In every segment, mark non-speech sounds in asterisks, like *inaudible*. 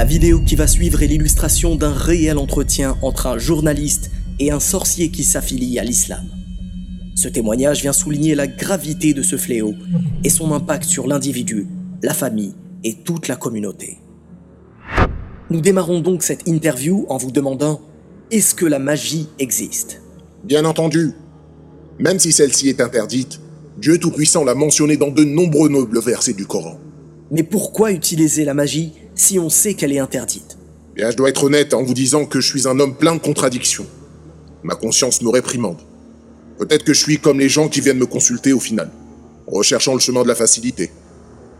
La vidéo qui va suivre est l'illustration d'un réel entretien entre un journaliste et un sorcier qui s'affilie à l'islam. Ce témoignage vient souligner la gravité de ce fléau et son impact sur l'individu, la famille et toute la communauté. Nous démarrons donc cette interview en vous demandant est-ce que la magie existe? Bien entendu. Même si celle-ci est interdite, Dieu Tout-Puissant l'a mentionné dans de nombreux nobles versets du Coran. Mais pourquoi utiliser la magie si on sait qu'elle est interdite? Bien, je dois être honnête en vous disant que je suis un homme plein de contradictions. Ma conscience me réprimande. Peut-être que je suis comme les gens qui viennent me consulter au final, recherchant le chemin de la facilité.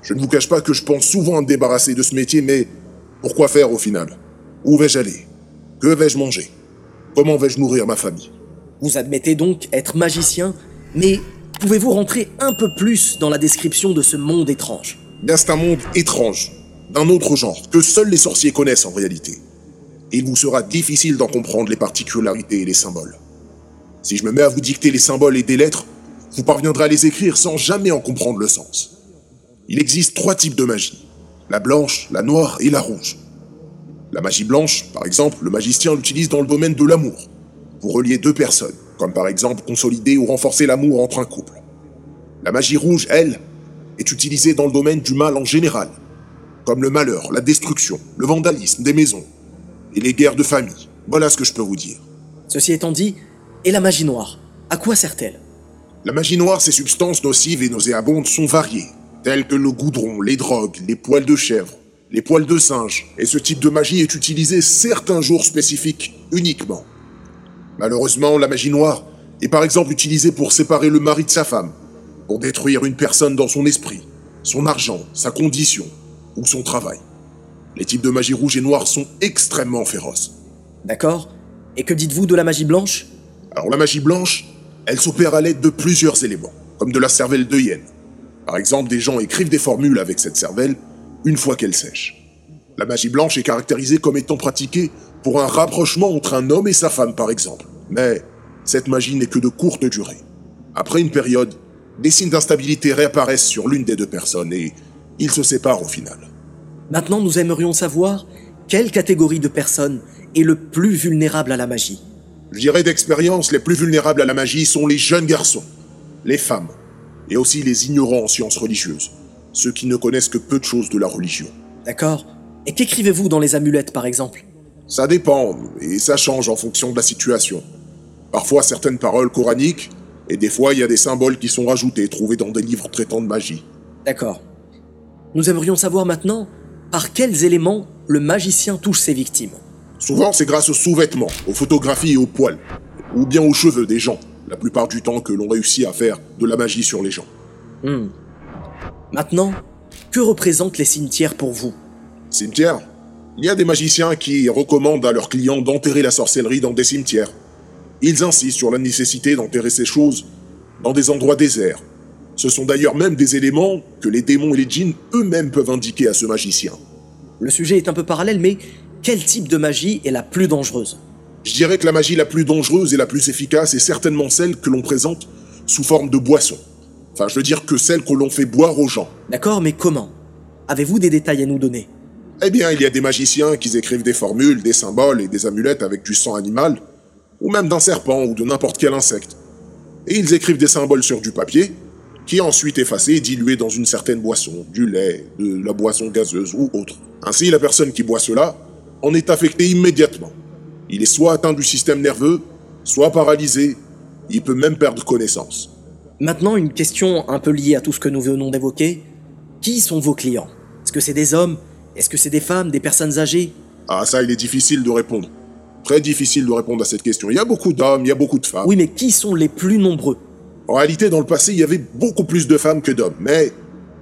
Je ne vous cache pas que je pense souvent à me débarrasser de ce métier, mais pourquoi faire au final? Où vais-je aller? Que vais-je manger? Comment vais-je nourrir ma famille? Vous admettez donc être magicien, mais pouvez-vous rentrer un peu plus dans la description de ce monde étrange? C'est un monde étrange, d'un autre genre, que seuls les sorciers connaissent en réalité. Et il vous sera difficile d'en comprendre les particularités et les symboles. Si je me mets à vous dicter les symboles et des lettres, vous parviendrez à les écrire sans jamais en comprendre le sens. Il existe trois types de magie. La blanche, la noire et la rouge. La magie blanche, par exemple, le magicien l'utilise dans le domaine de l'amour, pour relier deux personnes, comme par exemple consolider ou renforcer l'amour entre un couple. La magie rouge, elle, est utilisée dans le domaine du mal en général, comme le malheur, la destruction, le vandalisme des maisons et les guerres de famille. Voilà ce que je peux vous dire. Ceci étant dit, et la magie noire À quoi sert-elle? La magie noire, ses substances nocives et nauséabondes sont variées, telles que le goudron, les drogues, les poils de chèvre, les poils de singe, et ce type de magie est utilisé certains jours spécifiques uniquement. Malheureusement, la magie noire est par exemple utilisée pour séparer le mari de sa femme, pour détruire une personne dans son esprit, son argent, sa condition ou son travail. Les types de magie rouge et noire sont extrêmement féroces. D'accord Et que dites-vous de la magie blanche? Alors la magie blanche, elle s'opère à l'aide de plusieurs éléments, comme de la cervelle de hyène. Par exemple, des gens écrivent des formules avec cette cervelle une fois qu'elle sèche. La magie blanche est caractérisée comme étant pratiquée pour un rapprochement entre un homme et sa femme, par exemple. Mais cette magie n'est que de courte durée. Après une période, des signes d'instabilité réapparaissent sur l'une des deux personnes et ils se séparent au final. Maintenant, nous aimerions savoir quelle catégorie de personnes est le plus vulnérable à la magie. Je dirais d'expérience, les plus vulnérables à la magie sont les jeunes garçons, les femmes, et aussi les ignorants en sciences religieuses, ceux qui ne connaissent que peu de choses de la religion. D'accord Et qu'écrivez-vous dans les amulettes, par exemple? Ça dépend, et ça change en fonction de la situation. Parfois certaines paroles coraniques, et des fois il y a des symboles qui sont rajoutés, trouvés dans des livres traitant de magie. D'accord. Nous aimerions savoir maintenant par quels éléments le magicien touche ses victimes. Souvent c'est grâce aux sous-vêtements, aux photographies et aux poils, ou bien aux cheveux des gens, la plupart du temps que l'on réussit à faire de la magie sur les gens. Hmm. Maintenant, que représentent les cimetières pour vous? Cimetière Il y a des magiciens qui recommandent à leurs clients d'enterrer la sorcellerie dans des cimetières. Ils insistent sur la nécessité d'enterrer ces choses dans des endroits déserts. Ce sont d'ailleurs même des éléments que les démons et les djinns eux-mêmes peuvent indiquer à ce magicien. Le sujet est un peu parallèle, mais quel type de magie est la plus dangereuse? Je dirais que la magie la plus dangereuse et la plus efficace est certainement celle que l'on présente sous forme de boisson. Enfin, je veux dire que celle que l'on fait boire aux gens. D'accord, mais comment? Avez-vous des détails à nous donner? Eh bien, il y a des magiciens qui écrivent des formules, des symboles et des amulettes avec du sang animal, ou même d'un serpent ou de n'importe quel insecte. Et ils écrivent des symboles sur du papier, qui est ensuite effacé et dilué dans une certaine boisson, du lait, de la boisson gazeuse ou autre. Ainsi, la personne qui boit cela en est affectée immédiatement. Il est soit atteint du système nerveux, soit paralysé, il peut même perdre connaissance. Maintenant, une question un peu liée à tout ce que nous venons d'évoquer. Qui sont vos clients? Est-ce que c'est des hommes? Est-ce que c'est des femmes, des personnes âgées? Ah ça, il est difficile de répondre. Très difficile de répondre à cette question. Il y a beaucoup d'hommes, il y a beaucoup de femmes. Oui, mais qui sont les plus nombreux? En réalité, dans le passé, il y avait beaucoup plus de femmes que d'hommes. Mais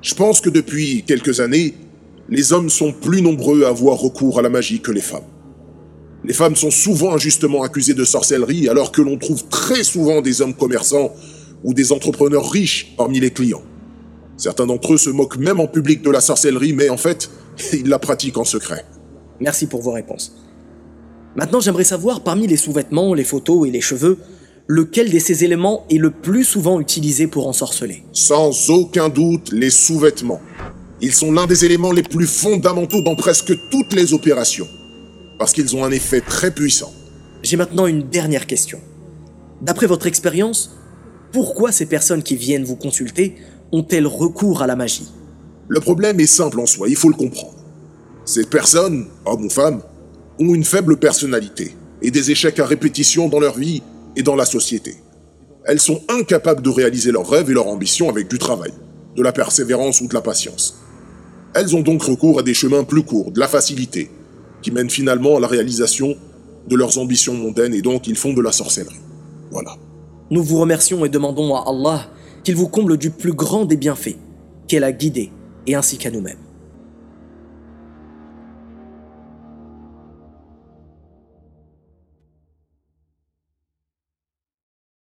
je pense que depuis quelques années, les hommes sont plus nombreux à avoir recours à la magie que les femmes. Les femmes sont souvent injustement accusées de sorcellerie alors que l'on trouve très souvent des hommes commerçants ou des entrepreneurs riches parmi les clients. Certains d'entre eux se moquent même en public de la sorcellerie, mais en fait, *laughs* ils la pratiquent en secret. Merci pour vos réponses. Maintenant, j'aimerais savoir, parmi les sous-vêtements, les photos et les cheveux, lequel de ces éléments est le plus souvent utilisé pour ensorceler? Sans aucun doute, les sous-vêtements. Ils sont l'un des éléments les plus fondamentaux dans presque toutes les opérations, parce qu'ils ont un effet très puissant. J'ai maintenant une dernière question. D'après votre expérience, pourquoi ces personnes qui viennent vous consulter ont-elles recours à la magie? Le problème est simple en soi, il faut le comprendre. Ces personnes, hommes ou femmes, ont une faible personnalité et des échecs à répétition dans leur vie et dans la société. Elles sont incapables de réaliser leurs rêves et leurs ambitions avec du travail, de la persévérance ou de la patience. Elles ont donc recours à des chemins plus courts, de la facilité, qui mènent finalement à la réalisation de leurs ambitions mondaines et donc ils font de la sorcellerie. Voilà. Nous vous remercions et demandons à Allah qu'il vous comble du plus grand des bienfaits, qu'elle a guidé, et ainsi qu'à nous-mêmes.